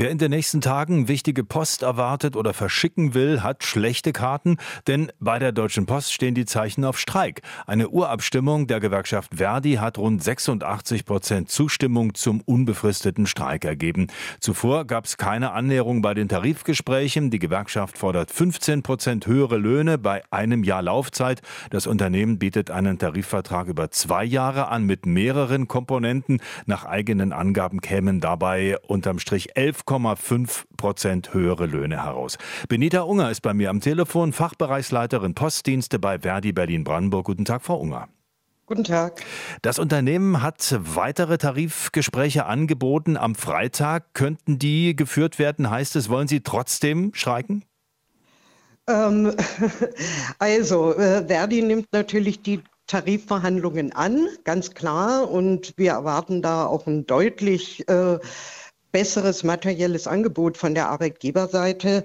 Wer in den nächsten Tagen wichtige Post erwartet oder verschicken will, hat schlechte Karten, denn bei der Deutschen Post stehen die Zeichen auf Streik. Eine Urabstimmung der Gewerkschaft Verdi hat rund 86 Prozent Zustimmung zum unbefristeten Streik ergeben. Zuvor gab es keine Annäherung bei den Tarifgesprächen. Die Gewerkschaft fordert 15 Prozent höhere Löhne bei einem Jahr Laufzeit. Das Unternehmen bietet einen Tarifvertrag über zwei Jahre an mit mehreren Komponenten. Nach eigenen Angaben kämen dabei unterm Strich 11 11,5 Prozent höhere Löhne heraus. Benita Unger ist bei mir am Telefon, Fachbereichsleiterin Postdienste bei Verdi Berlin-Brandenburg. Guten Tag, Frau Unger. Guten Tag. Das Unternehmen hat weitere Tarifgespräche angeboten am Freitag. Könnten die geführt werden? Heißt es, wollen Sie trotzdem streiken? Ähm, also, äh, Verdi nimmt natürlich die Tarifverhandlungen an, ganz klar. Und wir erwarten da auch ein deutlich äh, besseres materielles Angebot von der Arbeitgeberseite.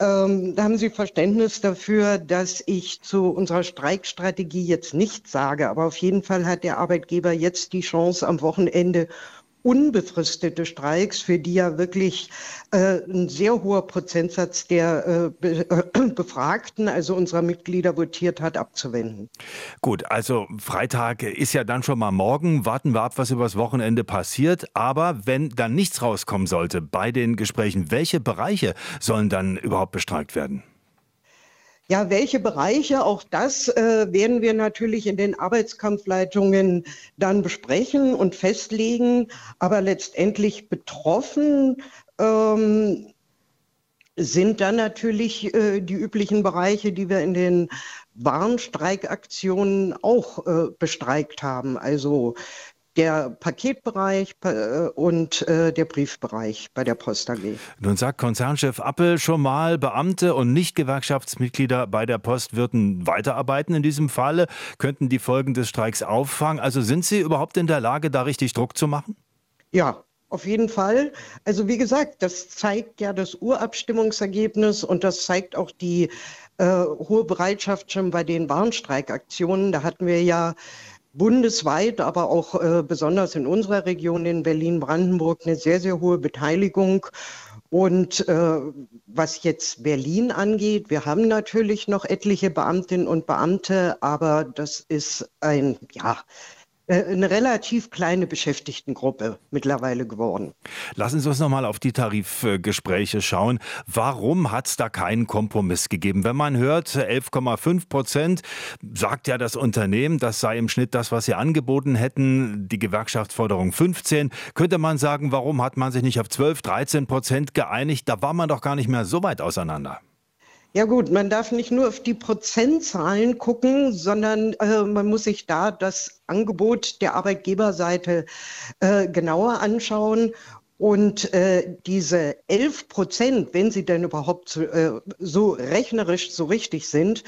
Ähm, da haben Sie Verständnis dafür, dass ich zu unserer Streikstrategie jetzt nichts sage. Aber auf jeden Fall hat der Arbeitgeber jetzt die Chance, am Wochenende unbefristete Streiks, für die ja wirklich äh, ein sehr hoher Prozentsatz der äh, Be Befragten, also unserer Mitglieder, votiert hat, abzuwenden. Gut, also Freitag ist ja dann schon mal morgen. Warten wir ab, was übers Wochenende passiert. Aber wenn dann nichts rauskommen sollte bei den Gesprächen, welche Bereiche sollen dann überhaupt bestreikt werden? Ja, welche Bereiche, auch das äh, werden wir natürlich in den Arbeitskampfleitungen dann besprechen und festlegen. Aber letztendlich betroffen ähm, sind dann natürlich äh, die üblichen Bereiche, die wir in den Warnstreikaktionen auch äh, bestreikt haben. Also der Paketbereich äh, und äh, der Briefbereich bei der Post AG. Nun sagt Konzernchef Appel schon mal, Beamte und Nicht-Gewerkschaftsmitglieder bei der Post würden weiterarbeiten in diesem Falle, könnten die Folgen des Streiks auffangen. Also sind Sie überhaupt in der Lage, da richtig Druck zu machen? Ja, auf jeden Fall. Also wie gesagt, das zeigt ja das Urabstimmungsergebnis und das zeigt auch die äh, hohe Bereitschaft schon bei den Warnstreikaktionen. Da hatten wir ja bundesweit, aber auch äh, besonders in unserer Region in Berlin-Brandenburg eine sehr, sehr hohe Beteiligung. Und äh, was jetzt Berlin angeht, wir haben natürlich noch etliche Beamtinnen und Beamte, aber das ist ein, ja, eine relativ kleine Beschäftigtengruppe mittlerweile geworden. Lassen Sie uns noch mal auf die Tarifgespräche schauen. Warum hat es da keinen Kompromiss gegeben? Wenn man hört, 11,5 Prozent, sagt ja das Unternehmen, das sei im Schnitt das, was sie angeboten hätten, die Gewerkschaftsforderung 15, könnte man sagen, warum hat man sich nicht auf 12, 13 Prozent geeinigt? Da war man doch gar nicht mehr so weit auseinander. Ja gut, man darf nicht nur auf die Prozentzahlen gucken, sondern äh, man muss sich da das Angebot der Arbeitgeberseite äh, genauer anschauen. Und äh, diese 11 Prozent, wenn sie denn überhaupt so, äh, so rechnerisch so richtig sind,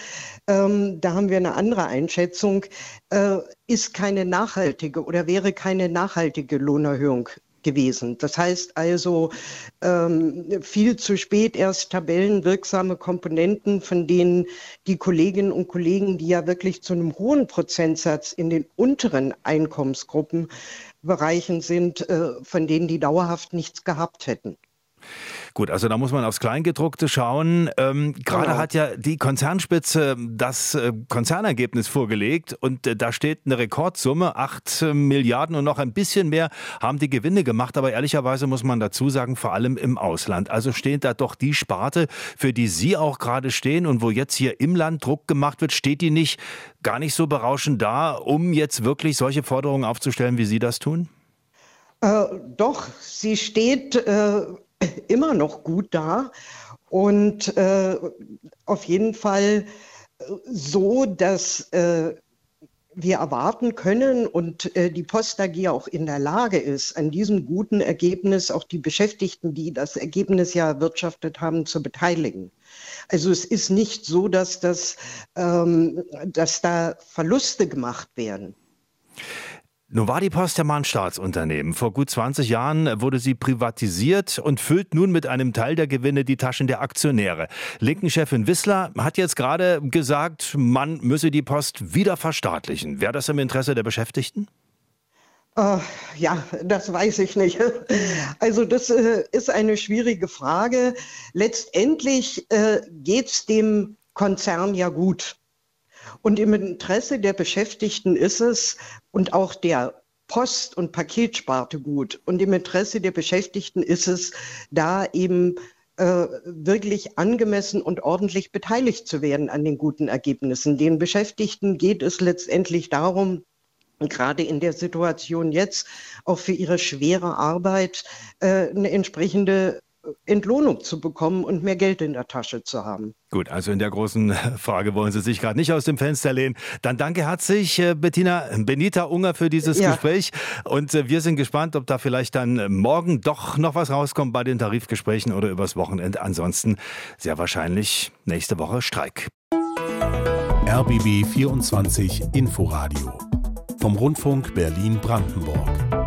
ähm, da haben wir eine andere Einschätzung, äh, ist keine nachhaltige oder wäre keine nachhaltige Lohnerhöhung gewesen. Das heißt also ähm, viel zu spät erst tabellenwirksame Komponenten, von denen die Kolleginnen und Kollegen, die ja wirklich zu einem hohen Prozentsatz in den unteren Einkommensgruppen Bereichen sind, äh, von denen die dauerhaft nichts gehabt hätten. Gut, also da muss man aufs Kleingedruckte schauen. Ähm, Gerade genau. hat ja die Konzernspitze das äh, Konzernergebnis vorgelegt und äh, da steht eine Rekordsumme, 8 äh, Milliarden und noch ein bisschen mehr haben die Gewinne gemacht. Aber ehrlicherweise muss man dazu sagen, vor allem im Ausland. Also steht da doch die Sparte, für die Sie auch gerade stehen und wo jetzt hier im Land Druck gemacht wird, steht die nicht gar nicht so berauschend da, um jetzt wirklich solche Forderungen aufzustellen, wie Sie das tun? Äh, doch, sie steht äh, immer noch gut da und äh, auf jeden Fall äh, so, dass äh, wir erwarten können und äh, die Post AG auch in der Lage ist, an diesem guten Ergebnis auch die Beschäftigten, die das Ergebnis ja erwirtschaftet haben, zu beteiligen. Also es ist nicht so, dass, das, ähm, dass da Verluste gemacht werden. Nun war die Post ja mal ein Staatsunternehmen. Vor gut 20 Jahren wurde sie privatisiert und füllt nun mit einem Teil der Gewinne die Taschen der Aktionäre. Linken-Chefin Wissler hat jetzt gerade gesagt, man müsse die Post wieder verstaatlichen. Wäre das im Interesse der Beschäftigten? Uh, ja, das weiß ich nicht. Also das äh, ist eine schwierige Frage. Letztendlich äh, geht es dem Konzern ja gut. Und im Interesse der Beschäftigten ist es und auch der Post- und Paketsparte gut. Und im Interesse der Beschäftigten ist es, da eben äh, wirklich angemessen und ordentlich beteiligt zu werden an den guten Ergebnissen. Den Beschäftigten geht es letztendlich darum, gerade in der Situation jetzt auch für ihre schwere Arbeit äh, eine entsprechende Entlohnung zu bekommen und mehr Geld in der Tasche zu haben. Gut, also in der großen Frage wollen Sie sich gerade nicht aus dem Fenster lehnen. Dann danke herzlich, äh, Bettina Benita Unger, für dieses ja. Gespräch. Und äh, wir sind gespannt, ob da vielleicht dann morgen doch noch was rauskommt bei den Tarifgesprächen oder übers Wochenende. Ansonsten sehr wahrscheinlich nächste Woche Streik. RBB 24 Inforadio vom Rundfunk Berlin-Brandenburg.